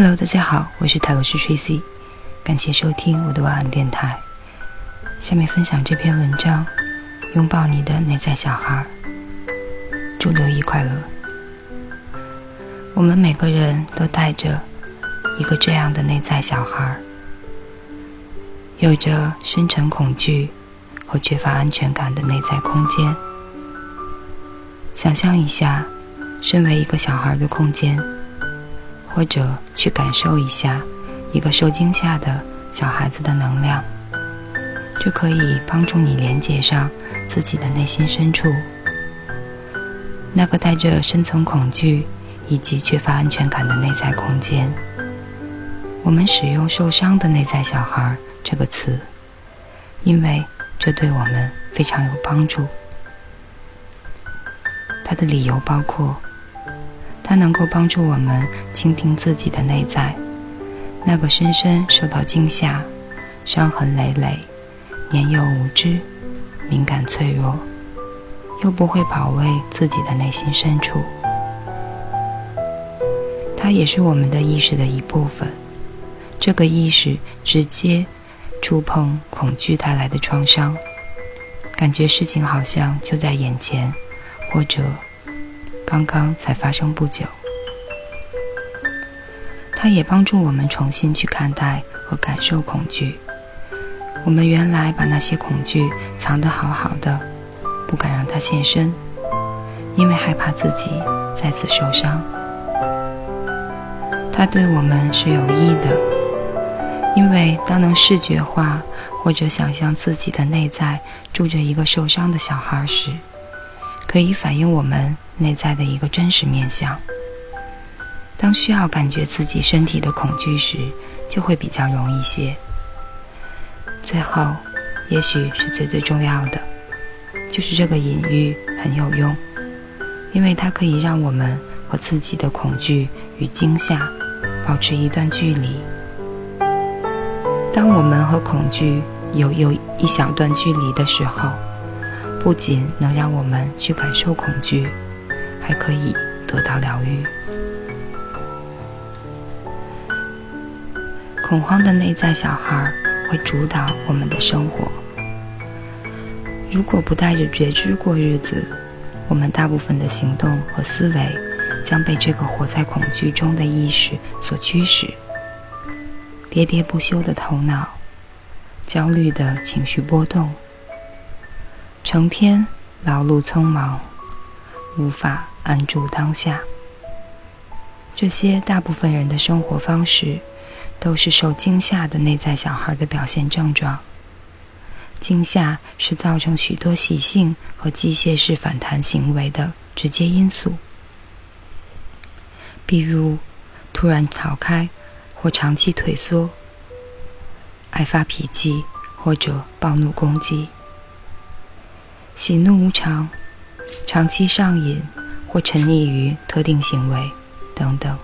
Hello，大家好，我是泰罗斯 Tracy，感谢收听我的晚安电台。下面分享这篇文章：拥抱你的内在小孩。祝六一快乐！我们每个人都带着一个这样的内在小孩，有着深沉恐惧和缺乏安全感的内在空间。想象一下，身为一个小孩的空间。或者去感受一下一个受惊吓的小孩子的能量，这可以帮助你连接上自己的内心深处，那个带着深层恐惧以及缺乏安全感的内在空间。我们使用“受伤的内在小孩”这个词，因为这对我们非常有帮助。它的理由包括。它能够帮助我们倾听自己的内在，那个深深受到惊吓、伤痕累累、年幼无知、敏感脆弱，又不会保卫自己的内心深处。它也是我们的意识的一部分。这个意识直接触碰恐惧带来的创伤，感觉事情好像就在眼前，或者。刚刚才发生不久，它也帮助我们重新去看待和感受恐惧。我们原来把那些恐惧藏得好好的，不敢让它现身，因为害怕自己再次受伤。它对我们是有益的，因为当能视觉化或者想象自己的内在住着一个受伤的小孩时，可以反映我们。内在的一个真实面相。当需要感觉自己身体的恐惧时，就会比较容易些。最后，也许是最最重要的，就是这个隐喻很有用，因为它可以让我们和自己的恐惧与惊吓保持一段距离。当我们和恐惧有有一小段距离的时候，不仅能让我们去感受恐惧。还可以得到疗愈。恐慌的内在小孩会主导我们的生活。如果不带着觉知过日子，我们大部分的行动和思维将被这个活在恐惧中的意识所驱使。喋喋不休的头脑，焦虑的情绪波动，成天劳碌匆忙，无法。安住当下，这些大部分人的生活方式，都是受惊吓的内在小孩的表现症状。惊吓是造成许多习性和机械式反弹行为的直接因素，比如突然逃开或长期退缩，爱发脾气或者暴怒攻击，喜怒无常，长期上瘾。或沉溺于特定行为，等等。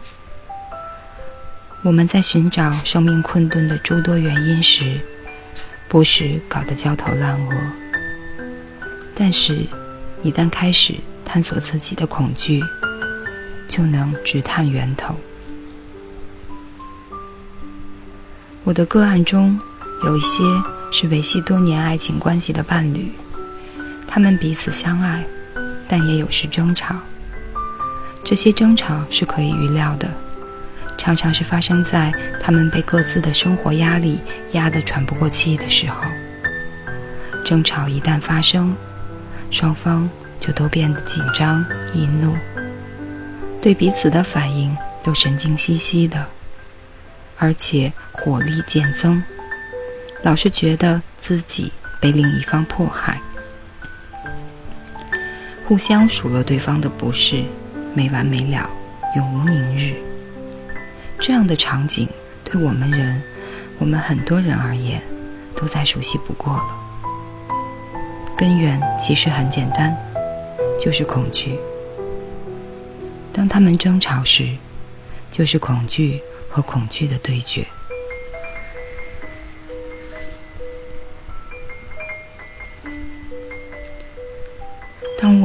我们在寻找生命困顿的诸多原因时，不时搞得焦头烂额。但是，一旦开始探索自己的恐惧，就能直探源头。我的个案中有一些是维系多年爱情关系的伴侣，他们彼此相爱，但也有时争吵。这些争吵是可以预料的，常常是发生在他们被各自的生活压力压得喘不过气的时候。争吵一旦发生，双方就都变得紧张易怒，对彼此的反应都神经兮兮的，而且火力渐增，老是觉得自己被另一方迫害，互相数落对方的不是。没完没了，永无宁日。这样的场景对我们人，我们很多人而言，都再熟悉不过了。根源其实很简单，就是恐惧。当他们争吵时，就是恐惧和恐惧的对决。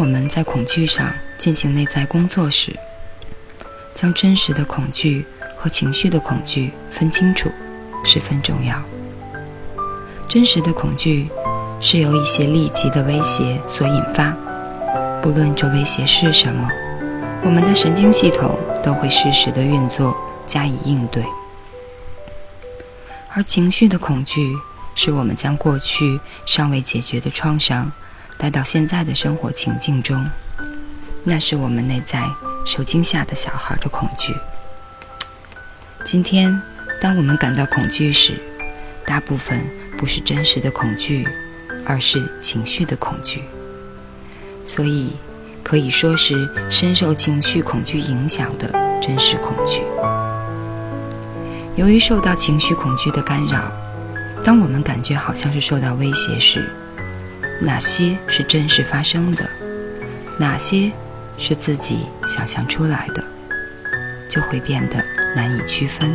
我们在恐惧上进行内在工作时，将真实的恐惧和情绪的恐惧分清楚十分重要。真实的恐惧是由一些立即的威胁所引发，不论这威胁是什么，我们的神经系统都会适时的运作加以应对。而情绪的恐惧是我们将过去尚未解决的创伤带到现在的生活情境中，那是我们内在受惊吓的小孩的恐惧。今天，当我们感到恐惧时，大部分不是真实的恐惧，而是情绪的恐惧。所以，可以说是深受情绪恐惧影响的真实恐惧。由于受到情绪恐惧的干扰，当我们感觉好像是受到威胁时，哪些是真实发生的，哪些是自己想象出来的，就会变得难以区分。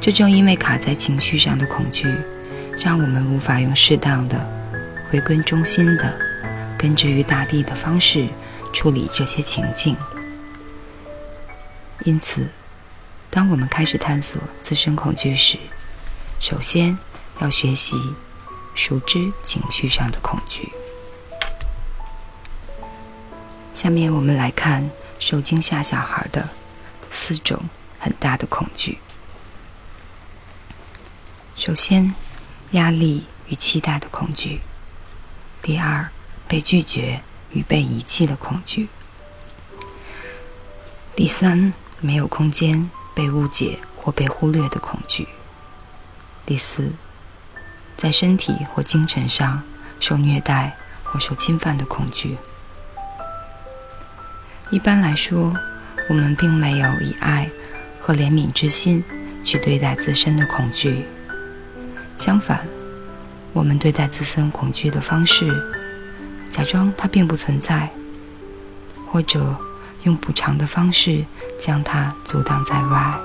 这正因为卡在情绪上的恐惧，让我们无法用适当的、回归中心的、根植于大地的方式处理这些情境，因此。当我们开始探索自身恐惧时，首先要学习熟知情绪上的恐惧。下面我们来看受惊吓小孩的四种很大的恐惧。首先，压力与期待的恐惧；第二，被拒绝与被遗弃的恐惧；第三，没有空间。被误解或被忽略的恐惧。第四，在身体或精神上受虐待或受侵犯的恐惧。一般来说，我们并没有以爱和怜悯之心去对待自身的恐惧。相反，我们对待自身恐惧的方式，假装它并不存在，或者用补偿的方式。将它阻挡在外，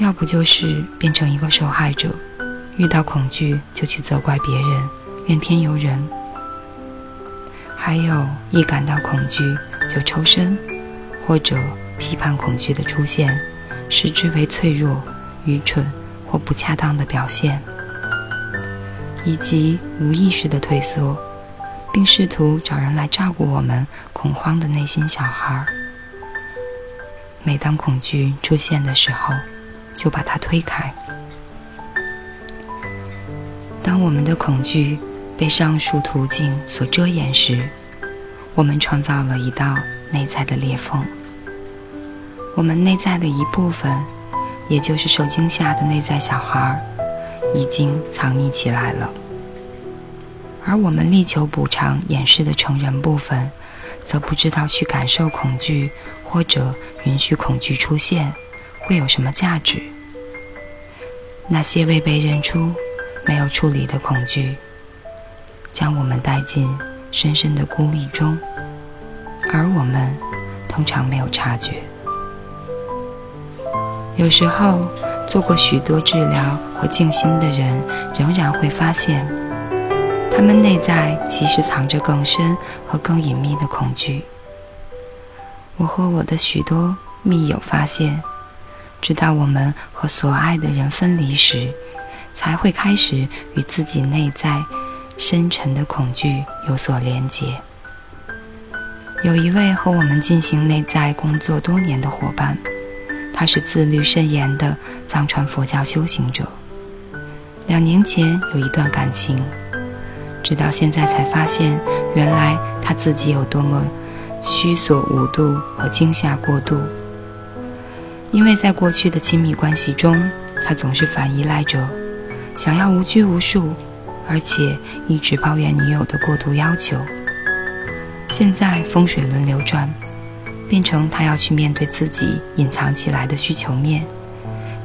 要不就是变成一个受害者，遇到恐惧就去责怪别人，怨天尤人；还有一感到恐惧就抽身，或者批判恐惧的出现，视之为脆弱、愚蠢或不恰当的表现，以及无意识的退缩，并试图找人来照顾我们恐慌的内心小孩。每当恐惧出现的时候，就把它推开。当我们的恐惧被上述途径所遮掩时，我们创造了一道内在的裂缝。我们内在的一部分，也就是受惊吓的内在小孩，已经藏匿起来了。而我们力求补偿掩饰的成人部分，则不知道去感受恐惧。或者允许恐惧出现，会有什么价值？那些未被认出、没有处理的恐惧，将我们带进深深的孤立中，而我们通常没有察觉。有时候，做过许多治疗或静心的人，仍然会发现，他们内在其实藏着更深和更隐秘的恐惧。我和我的许多密友发现，直到我们和所爱的人分离时，才会开始与自己内在深沉的恐惧有所连结。有一位和我们进行内在工作多年的伙伴，他是自律甚严的藏传佛教修行者。两年前有一段感情，直到现在才发现，原来他自己有多么。虚所无度和惊吓过度，因为在过去的亲密关系中，他总是反依赖者，想要无拘无束，而且一直抱怨女友的过度要求。现在风水轮流转，变成他要去面对自己隐藏起来的需求面，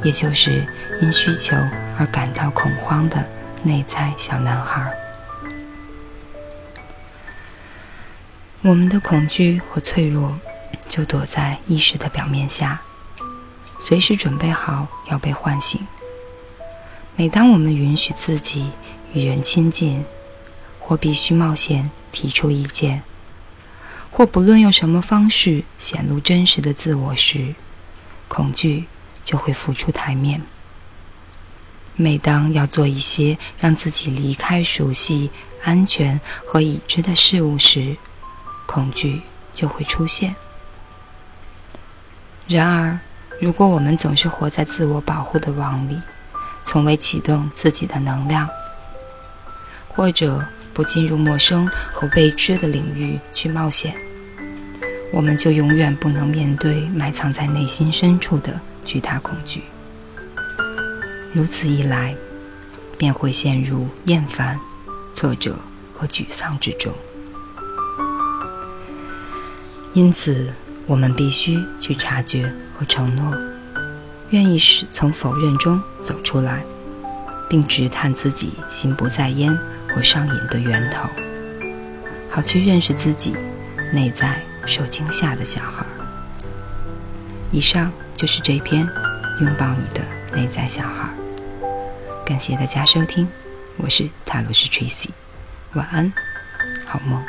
也就是因需求而感到恐慌的内在小男孩。我们的恐惧和脆弱，就躲在意识的表面下，随时准备好要被唤醒。每当我们允许自己与人亲近，或必须冒险提出意见，或不论用什么方式显露真实的自我时，恐惧就会浮出台面。每当要做一些让自己离开熟悉、安全和已知的事物时，恐惧就会出现。然而，如果我们总是活在自我保护的网里，从未启动自己的能量，或者不进入陌生和未知的领域去冒险，我们就永远不能面对埋藏在内心深处的巨大恐惧。如此一来，便会陷入厌烦、挫折和沮丧之中。因此，我们必须去察觉和承诺，愿意是从否认中走出来，并直探自己心不在焉或上瘾的源头，好去认识自己内在。受惊吓的小孩。以上就是这篇《拥抱你的内在小孩》。感谢大家收听，我是塔罗斯 Tracy，晚安，好梦。